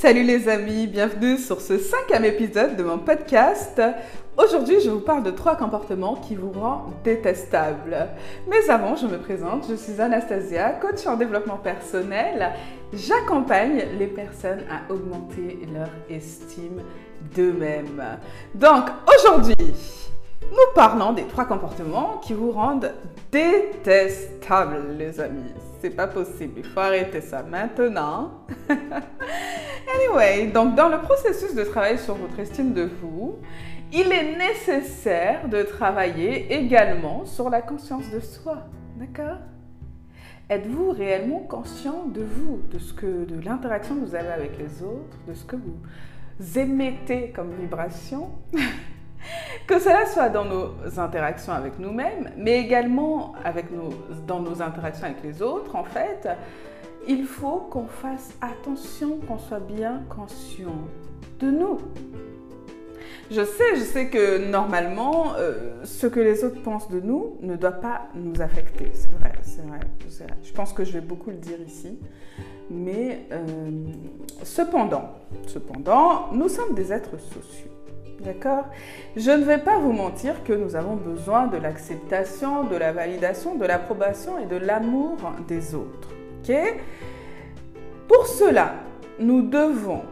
Salut les amis, bienvenue sur ce cinquième épisode de mon podcast. Aujourd'hui, je vous parle de trois comportements qui vous rendent détestables. Mais avant, je me présente, je suis Anastasia, coach en développement personnel. J'accompagne les personnes à augmenter leur estime d'eux-mêmes. Donc, aujourd'hui, nous parlons des trois comportements qui vous rendent détestables, les amis. C'est pas possible, il faut arrêter ça maintenant. anyway, donc dans le processus de travail sur votre estime de vous, il est nécessaire de travailler également sur la conscience de soi. D'accord? Êtes-vous réellement conscient de vous, de ce que, de l'interaction que vous avez avec les autres, de ce que vous émettez comme vibration? Que cela soit dans nos interactions avec nous-mêmes, mais également dans nos interactions avec les autres, en fait, il faut qu'on fasse attention, qu'on soit bien conscient de nous. Je sais, je sais que normalement, euh, ce que les autres pensent de nous ne doit pas nous affecter. C'est vrai, c'est vrai, Je pense que je vais beaucoup le dire ici. Mais euh, cependant, nous sommes des êtres sociaux. D'accord? Je ne vais pas vous mentir que nous avons besoin de l'acceptation, de la validation, de l'approbation et de l'amour des autres. Ok? Pour cela, nous devons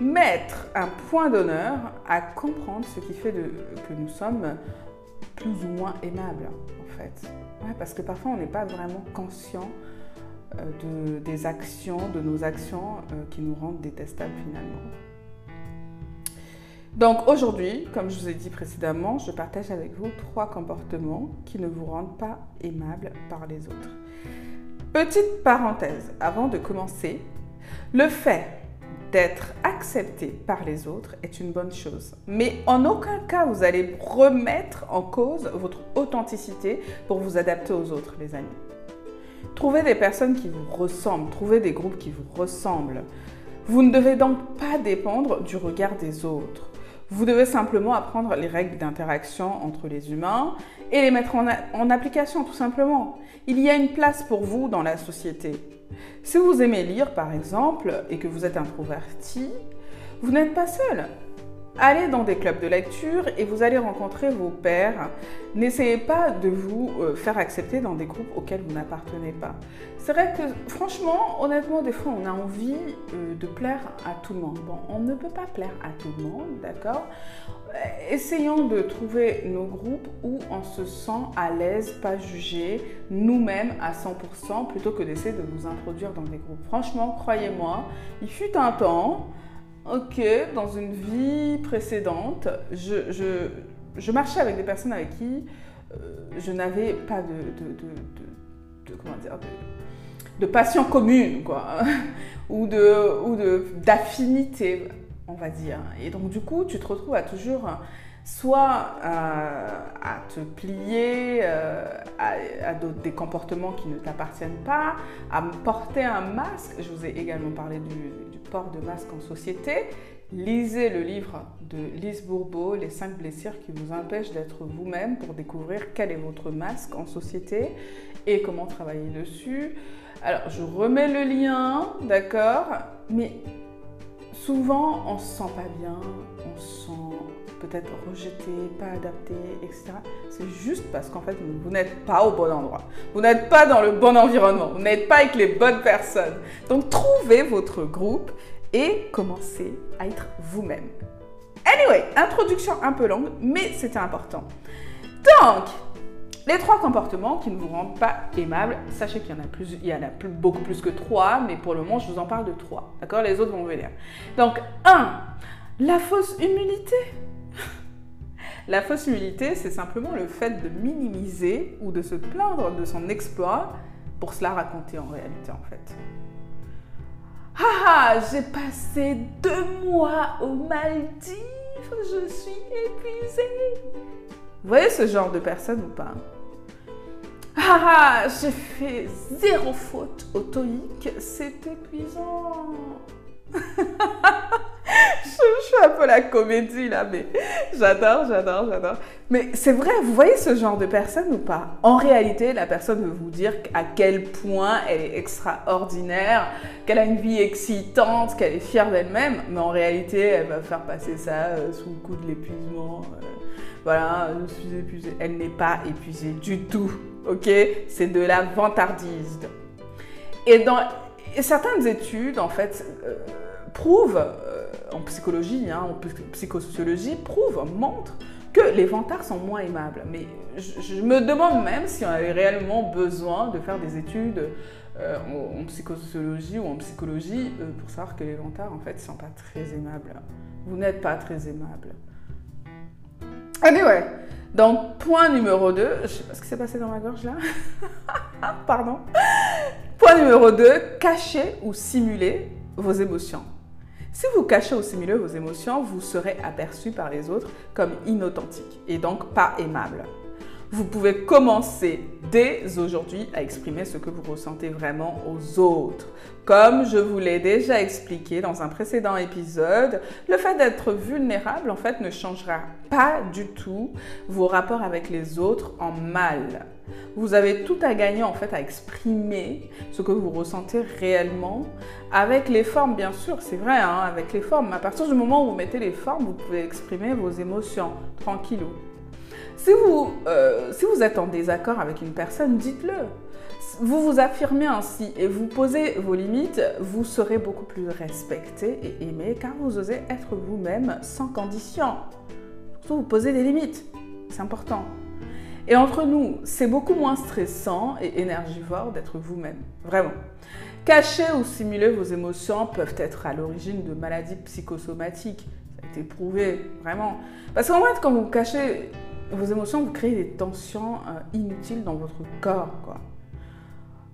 mettre un point d'honneur à comprendre ce qui fait que nous sommes plus ou moins aimables, en fait. parce que parfois, on n'est pas vraiment conscient euh, de, des actions, de nos actions euh, qui nous rendent détestables finalement. Donc aujourd'hui, comme je vous ai dit précédemment, je partage avec vous trois comportements qui ne vous rendent pas aimables par les autres. Petite parenthèse, avant de commencer, le fait d'être accepté par les autres est une bonne chose. Mais en aucun cas, vous allez remettre en cause votre authenticité pour vous adapter aux autres, les amis. Trouvez des personnes qui vous ressemblent, trouvez des groupes qui vous ressemblent. Vous ne devez donc pas dépendre du regard des autres. Vous devez simplement apprendre les règles d'interaction entre les humains et les mettre en, application tout simplement. Il y a une place pour vous dans la société. Si vous aimez lire par exemple et que vous êtes introverti, vous n'êtes pas seul. Allez dans des clubs de lecture et vous allez rencontrer vos pairs. N'essayez pas de vous euh, faire accepter dans des groupes auxquels vous n'appartenez pas. C'est vrai que franchement, honnêtement, des fois, on a envie euh, de plaire à tout le monde. Bon, on ne peut pas plaire à tout le monde, d'accord? Euh, Essayons de trouver nos groupes où on se sent à l'aise, pas jugé, nous-mêmes à 100%, plutôt que d'essayer de nous introduire dans des groupes. Franchement, croyez-moi, il fut un temps ok, dans une vie précédente, je, marchais avec des personnes avec qui euh, je n'avais pas de, comment dire, de, passion commune, quoi, ou de, ou d'affinité, on va dire. Et donc, du coup, tu te retrouves à toujours soit euh, à te plier euh, à, des comportements qui ne t'appartiennent pas, à porter un masque. Je vous ai également parlé du, port de masque en société. Lisez le livre de Lise Bourbeau, Les 5 blessures qui vous empêchent d'être vous-même pour découvrir quel est votre masque en société et comment travailler dessus. Alors, je remets le lien, d'accord Mais souvent, on se sent pas bien, on se sent peut-être rejeté, pas adapté, etc. C'est juste parce qu'en fait, vous n'êtes pas au bon endroit. Vous n'êtes pas dans le bon environnement. Vous n'êtes pas avec les bonnes personnes. Donc, trouvez votre groupe et commencez à être vous-même. Anyway, introduction un peu longue, mais c'était important. Donc, les trois comportements qui ne vous rendent pas aimable, sachez qu'il y en a plus, il y en a beaucoup plus que trois, mais pour le moment, je vous en parle de trois. D'accord? Les autres vont venir. Donc, un, la fausse humilité. La fausse humilité, c'est simplement le fait de minimiser ou de se plaindre de son exploit pour se la raconter en réalité en fait. Ah, j'ai passé deux mois aux Maldives, je suis épuisée. Vous voyez ce genre de personne ou pas? Ah, j'ai fait zéro faute au TOEIC, c'est épuisant. je fais un peu la comédie là, mais j'adore, j'adore, j'adore. Mais c'est vrai, vous voyez ce genre de personne ou pas? En réalité, la personne veut vous dire à quel point elle est extraordinaire, qu'elle a une vie excitante, qu'elle est fière d'elle-même, mais en réalité, elle va faire passer ça euh, sous le coup de l'épuisement. Voilà, je suis épuisée. Elle n'est pas épuisée du tout, ok? C'est de la vantardise. Et dans certaines études, en fait, euh, prouvent, euh, en psychologie, hein, en psychosociologie, prouvent, montrent que les vantards sont moins aimables. Mais je, me demande même si on avait réellement besoin de faire des études euh, en, psychosociologie ou en psychologie pour savoir que les vantards, en fait, ne sont pas très aimables. Vous n'êtes pas très aimable. Anyway, donc point numéro 2, je sais pas ce qui s'est passé dans ma gorge là. Pardon. Point numéro 2, cachez ou simulez vos émotions. Si vous cachez ou simulez vos émotions, vous serez aperçu par les autres comme inauthentique et donc pas aimable. Vous pouvez commencer dès aujourd'hui à exprimer ce que vous ressentez vraiment aux autres. Comme je vous l'ai déjà expliqué dans un précédent épisode, le fait d'être vulnérable en fait ne changera pas du tout vos rapports avec les autres en mal. Vous avez tout à gagner en fait à exprimer ce que vous ressentez réellement avec les formes bien sûr, c'est vrai hein, avec les formes. À partir du moment où vous mettez les formes, vous pouvez exprimer vos émotions tranquillou. Si vous, euh, si vous êtes en désaccord avec une personne, dites-le. Vous vous affirmez ainsi et vous posez vos limites, vous serez beaucoup plus respecté et aimé car vous osez être vous-même sans condition. Surtout, vous posez des limites. C'est important. Et entre nous, c'est beaucoup moins stressant et énergivore d'être vous-même. Vraiment. Cacher ou simuler vos émotions peuvent être à l'origine de maladies psychosomatiques. Ça a été prouvé, vraiment. Parce qu'en fait, quand vous cachez vos émotions, vous créez des tensions euh, inutiles dans votre corps, quoi.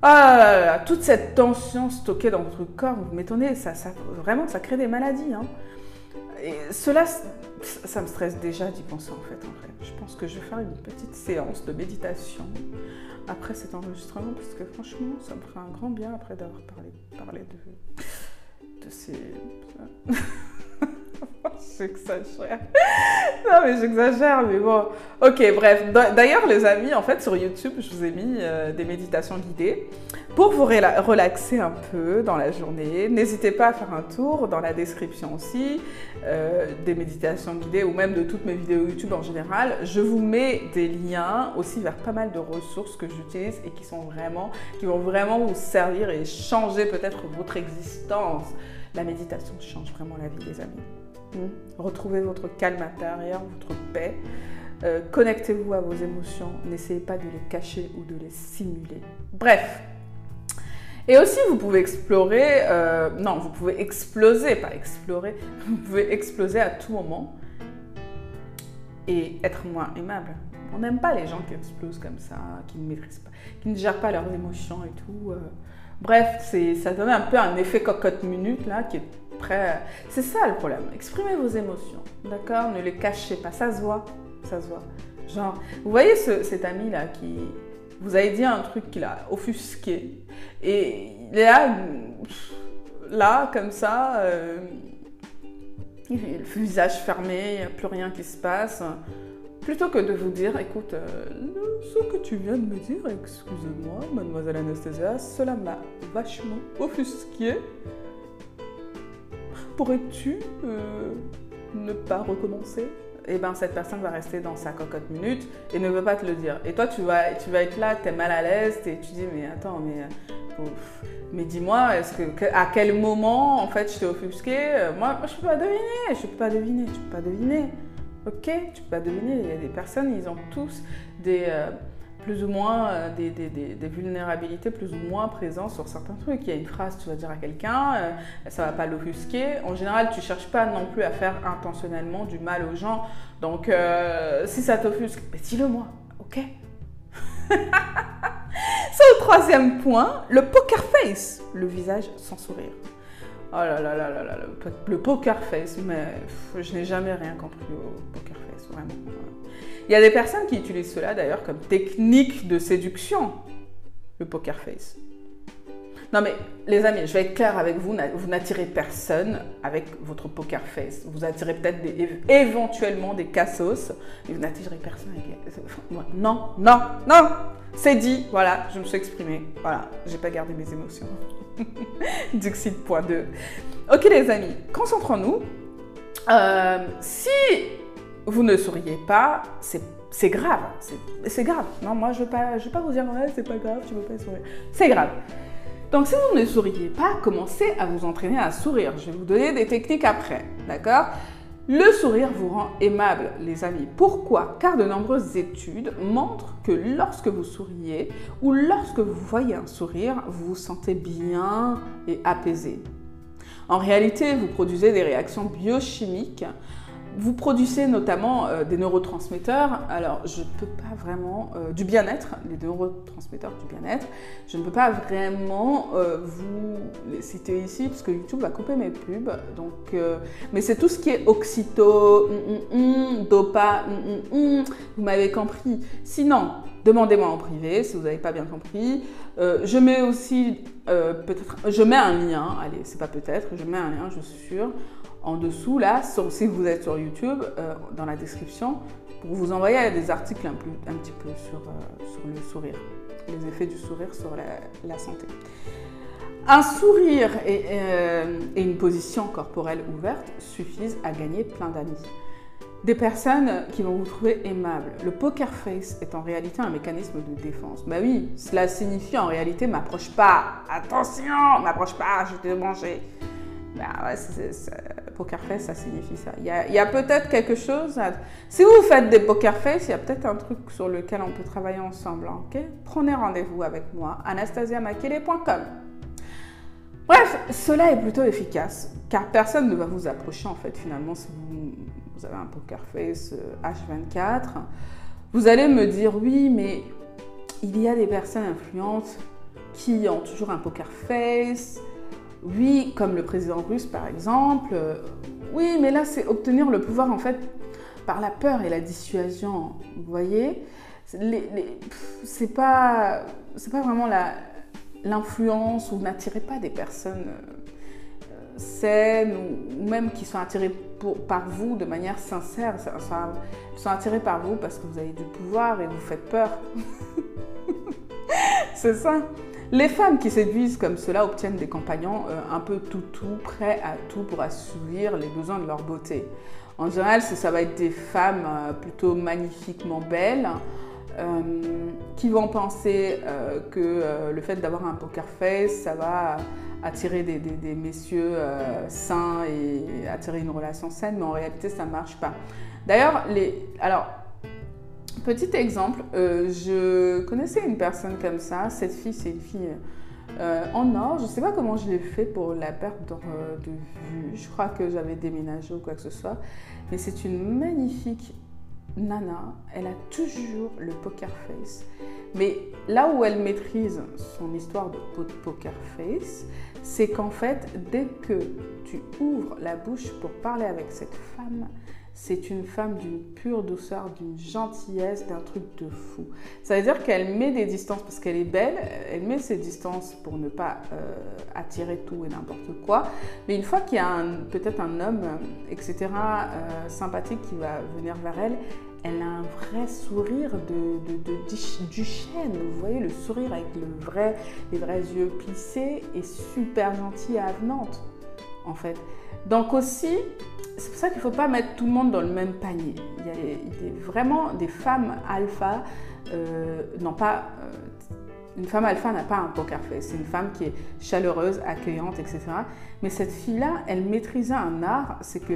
Ah toute cette tension stockée dans votre corps, vous m'étonnez, ça, vraiment, ça crée des maladies. Hein. Et cela, ça me stresse déjà d'y penser en fait, en vrai. Je pense que je vais faire une petite séance de méditation après cet enregistrement, parce que franchement, ça me ferait un grand bien après d'avoir parlé, parlé de, de ces... j'exagère. non, mais j'exagère, mais bon. Ok, bref. D'ailleurs, les amis, en fait, sur YouTube, je vous ai mis euh, des méditations guidées pour vous relaxer un peu dans la journée. N'hésitez pas à faire un tour dans la description aussi euh, des méditations guidées ou même de toutes mes vidéos YouTube en général. Je vous mets des liens aussi vers pas mal de ressources que j'utilise et qui sont vraiment, qui vont vraiment vous servir et changer peut-être votre existence. La méditation change vraiment la vie, des amis. Hmm? Retrouvez votre calme intérieur, votre paix. Euh, connectez-vous à vos émotions. N'essayez pas de les cacher ou de les simuler. Bref. Et aussi, vous pouvez explorer, euh, non, vous pouvez exploser, pas explorer, vous pouvez exploser à tout moment et être moins aimable. On n'aime pas les gens qui explosent comme ça, qui ne maîtrisent pas, qui ne gèrent pas leurs émotions et tout. Euh. Bref, ça donne un peu un effet cocotte minute là qui est c'est ça le problème. Exprimez vos émotions, d'accord? Ne les cachez pas. Ça se voit, ça se voit. Genre, vous voyez cet ami là qui vous avez dit un truc qu'il a offusqué et il est là, là comme ça, euh, le visage fermé, il n'y a plus rien qui se passe. Plutôt que de vous dire, écoute, euh, ce que tu viens de me dire, excusez-moi, mademoiselle Anastasia, cela m'a vachement offusqué. Pourrais-tu euh, ne pas recommencer? Et eh ben cette personne va rester dans sa cocotte minute et ne veut pas te le dire. Et toi, tu vas, tu vas être là, tu es mal à l'aise, et tu dis, mais attends, mais, euh, dis-moi, est-ce que, à quel moment, en fait, je t'ai offusqué? Moi, moi, je peux pas deviner, je peux pas deviner, tu peux pas deviner. Ok, tu peux pas deviner. Il y a des personnes, ils ont tous des... Euh, plus ou moins euh, des, vulnérabilités plus ou moins présentes sur certains trucs. Il y a une phrase tu vas dire à quelqu'un, euh, ça va pas l'offusquer. En général, tu cherches pas non plus à faire intentionnellement du mal aux gens. Donc, euh, si ça t'offusque, dis-le moi, ok? C'est le troisième point, le poker face, le visage sans sourire. Oh là là là là là, le, poker face, mais je n'ai jamais rien compris au poker face, vraiment. Il y a des personnes qui utilisent cela d'ailleurs comme technique de séduction, le poker face. Non mais les amis, je vais être claire avec vous, vous n'attirez personne avec votre poker face. Vous attirez peut-être éventuellement des cassos, mais vous n'attirez personne avec... Non, non, non C'est dit, voilà, je me suis exprimée. Voilà, j'ai pas gardé mes émotions. Dixit.2. Ok les amis, concentrons-nous. Euh, si vous ne souriez pas, c'est grave. C'est grave. Non, moi, je ne vais, pas, je vais pas vous dire, ouais, c'est pas grave, tu veux pas sourire. C'est grave. Donc, si vous ne souriez pas, commencez à vous entraîner à sourire. Je vais vous donner des techniques après. D'accord? Le sourire vous rend aimable, les amis. Pourquoi? Car de nombreuses études montrent que lorsque vous souriez ou lorsque vous voyez un sourire, vous vous sentez bien et apaisé. En réalité, vous produisez des réactions biochimiques vous produisez notamment euh, des neurotransmetteurs. Alors, je ne peux pas vraiment. Euh, du bien-être, les neurotransmetteurs du bien-être. Je ne peux pas vraiment euh, vous les citer ici parce que YouTube va couper mes pubs. Donc, mais c'est tout ce qui est oxyto, mm, mm, mm, dopa, vous m'avez compris. Sinon, demandez-moi en privé si vous n'avez pas bien compris. je mets aussi peut-être. Je mets un lien, allez, c'est pas peut-être, je mets un lien, je suis sûre en dessous, là, si vous êtes sur YouTube, euh, dans la description, pour vous envoyer des articles un, petit peu sur, euh, sur, le sourire, les effets du sourire sur la, santé. Un sourire euh, et, une position corporelle ouverte suffisent à gagner plein d'amis. Des personnes qui vont vous trouver aimable. Le poker face est en réalité un mécanisme de défense. Bah oui, cela signifie en réalité m'approche pas. Attention, m'approche pas, je vais te manger. Bah ouais, poker face, ça signifie ça. Il y a, peut-être quelque chose. Si vous faites des poker face, il y a peut-être un truc sur lequel on peut travailler ensemble. Hein, Prenez rendez-vous avec moi, anastasiamakele.com. Bref, cela est plutôt efficace, car personne ne va vous approcher en fait finalement si vous, vous avez un poker face H24. Euh, vous allez me dire oui, mais il y a des personnes influentes qui ont toujours un poker face oui, comme le président russe par exemple. Oui, mais là, c'est obtenir le pouvoir en fait par la peur et la dissuasion. Vous voyez C'est pas, pas vraiment l'influence ou n'attirez pas des personnes euh, saines ou, même qui sont attirées par vous de manière sincère. Ils sont attirés par vous parce que vous avez du pouvoir et vous faites peur. c'est ça. Les femmes qui séduisent comme cela obtiennent des compagnons euh, un peu tout tout, prêts à tout pour assouvir les besoins de leur beauté. En général, ça va être des femmes euh, plutôt magnifiquement belles euh, qui vont penser que le fait d'avoir un poker face, ça va attirer des, messieurs sains et attirer une relation saine, mais en réalité, ça ne marche pas. D'ailleurs, les... alors Petit exemple, euh, je connaissais une personne comme ça. Cette fille, c'est une fille euh, en or. Je ne sais pas comment je l'ai fait pour la perte de, de vue. Je crois que j'avais déménagé ou quoi que ce soit. Mais c'est une magnifique nana. Elle a toujours le poker face. Mais là où elle maîtrise son histoire de poker face, c'est qu'en fait, dès que tu ouvres la bouche pour parler avec cette femme, c'est une femme d'une pure douceur, d'une gentillesse, d'un truc de fou. Ça veut dire qu'elle met des distances parce qu'elle est belle, elle met ses distances pour ne pas euh, attirer tout et n'importe quoi. Mais une fois qu'il y a peut-être un homme, etc., euh, sympathique qui va venir vers elle, elle a un vrai sourire de, du chêne. Vous voyez le sourire avec les vrais yeux plissés et super gentille et avenante, en fait. Donc aussi, c'est pour ça qu'il ne faut pas mettre tout le monde dans le même panier. Il y a, vraiment des femmes alpha, euh, non pas... Euh, une femme alpha n'a pas un poker face, c'est une femme qui est chaleureuse, accueillante, etc. Mais cette fille-là, elle maîtrisait un art, c'est que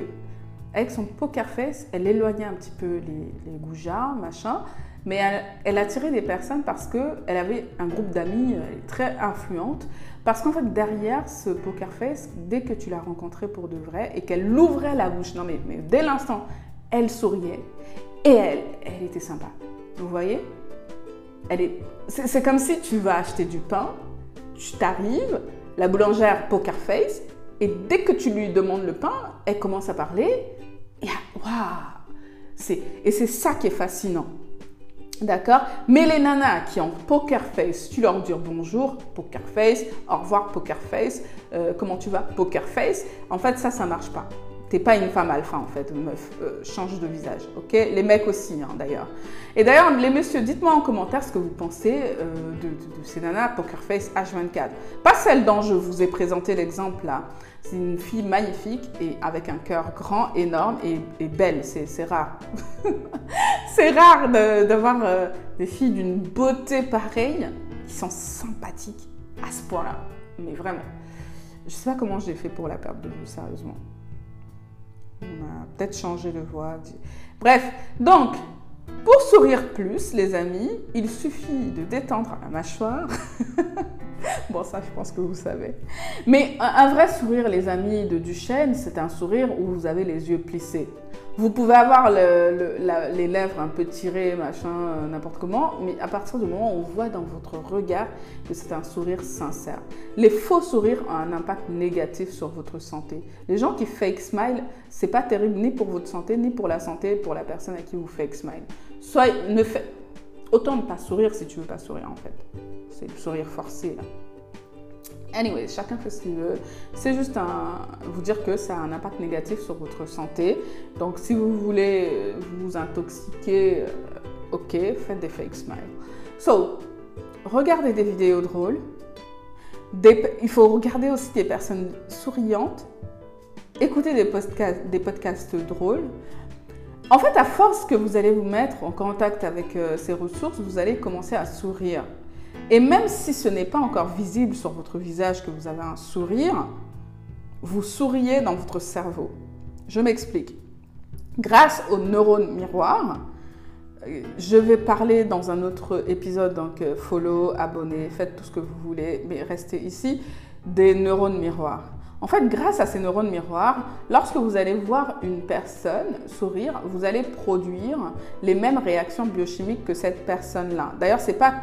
avec son poker face, elle éloignait un petit peu les, les goujats, machin, mais elle, attirait des personnes parce qu'elle avait un groupe d'amis euh, très influente. Parce qu'en fait, derrière ce poker face, dès que tu l'as rencontrée pour de vrai et qu'elle ouvrait la bouche, non mais, dès l'instant, elle souriait et elle, elle était sympa. Vous voyez? C'est, comme si tu vas acheter du pain, tu t'arrives, la boulangère poker face, et dès que tu lui demandes le pain, elle commence à parler. Et, waouh et c'est ça qui est fascinant. D'accord Mais les nanas qui ont poker face, tu leur dis bonjour, poker face, au revoir, poker face, euh, comment tu vas, poker face. En fait, ça, ça marche pas. T'es pas une femme alpha en fait, meuf. Euh, change de visage, ok Les mecs aussi, hein, d'ailleurs. Et d'ailleurs, les messieurs, dites-moi en commentaire ce que vous pensez euh, de, ces nanas Poker Face H24. Pas celle dont je vous ai présenté l'exemple là. C'est une fille magnifique et avec un cœur grand, énorme et, belle. C'est rare. c'est rare d'avoir euh, des filles d'une beauté pareille qui sont sympathiques à ce point-là. Mais vraiment. Je sais pas comment j'ai fait pour la perte de vue, sérieusement. On a peut-être changé de voix. Bref, donc, pour sourire plus, les amis, il suffit de détendre la mâchoire. bon, ça, je pense que vous savez. Mais un vrai sourire, les amis de Duchesne, c'est un sourire où vous avez les yeux plissés. Vous pouvez avoir les lèvres un peu tirées, machin, euh, n'importe comment, mais à partir du moment où on voit dans votre regard que c'est un sourire sincère. Les faux sourires ont un impact négatif sur votre santé. Les gens qui fake smile, c'est pas terrible ni pour votre santé, ni pour la santé, pour la personne à qui vous fake smile. Soit ne fait... autant ne pas sourire si tu veux pas sourire en fait. C'est le sourire forcé là. Anyway, chacun fait ce qu'il veut. C'est juste vous dire que ça a un impact négatif sur votre santé. Donc, si vous voulez vous intoxiquer, euh, ok, faites des fake smiles. So, regardez des vidéos drôles. il faut regarder aussi des personnes souriantes. Écoutez des podcasts, des podcasts drôles. En fait, à force que vous allez vous mettre en contact avec euh, ces ressources, vous allez commencer à sourire. Et même si ce n'est pas encore visible sur votre visage que vous avez un sourire, vous souriez dans votre cerveau. Je m'explique. Grâce aux neurones miroirs, euh, je vais parler dans un autre épisode, donc euh, follow, abonnez, faites tout ce que vous voulez, mais restez ici, des neurones miroirs. En fait, grâce à ces neurones miroirs, lorsque vous allez voir une personne sourire, vous allez produire les mêmes réactions biochimiques que cette personne-là. D'ailleurs,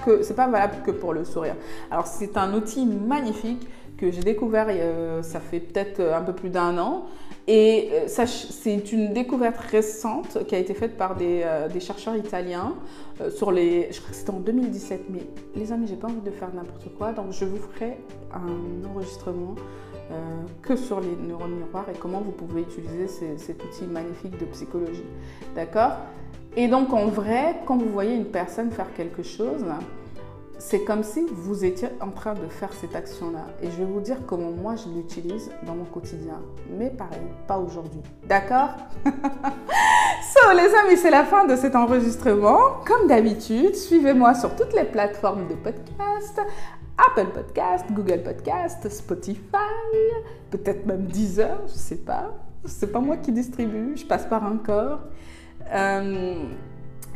que c'est pas valable que pour le sourire. Alors, c'est un outil magnifique que j'ai découvert euh, ça fait peut-être un peu plus d'un an. Et euh, c'est une découverte récente qui a été faite par des, euh, des chercheurs italiens sur les. Je crois que c'était en 2017, mais les amis, j'ai pas envie de faire n'importe quoi, donc je vous ferai un enregistrement euh, que sur les neurones miroirs et comment vous pouvez utiliser cet outil magnifique de psychologie. D'accord? Et donc en vrai, quand vous voyez une personne faire quelque chose, c'est comme si vous étiez en train de faire cette action-là. Et je vais vous dire comment moi je l'utilise dans mon quotidien. Mais pareil, pas aujourd'hui. D'accord? So les amis, c'est la fin de cet enregistrement. Comme d'habitude, suivez-moi sur toutes les plateformes de podcast. Apple Podcast, Google Podcast, Spotify, peut-être même Deezer, je sais pas. C'est pas moi qui distribue, je passe par un corps. Euh,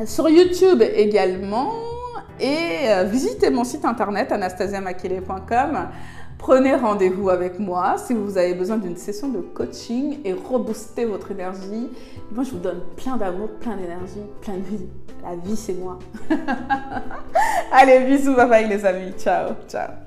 sur YouTube également. Et euh, visitez mon site internet anastasiamakele.com. Prenez rendez-vous avec moi si vous avez besoin d'une session de coaching et rebooster votre énergie. Moi, je vous donne plein d'amour, plein d'énergie, plein de vie. La vie, c'est moi. Allez, bisous, bye bye les amis. Ciao, ciao.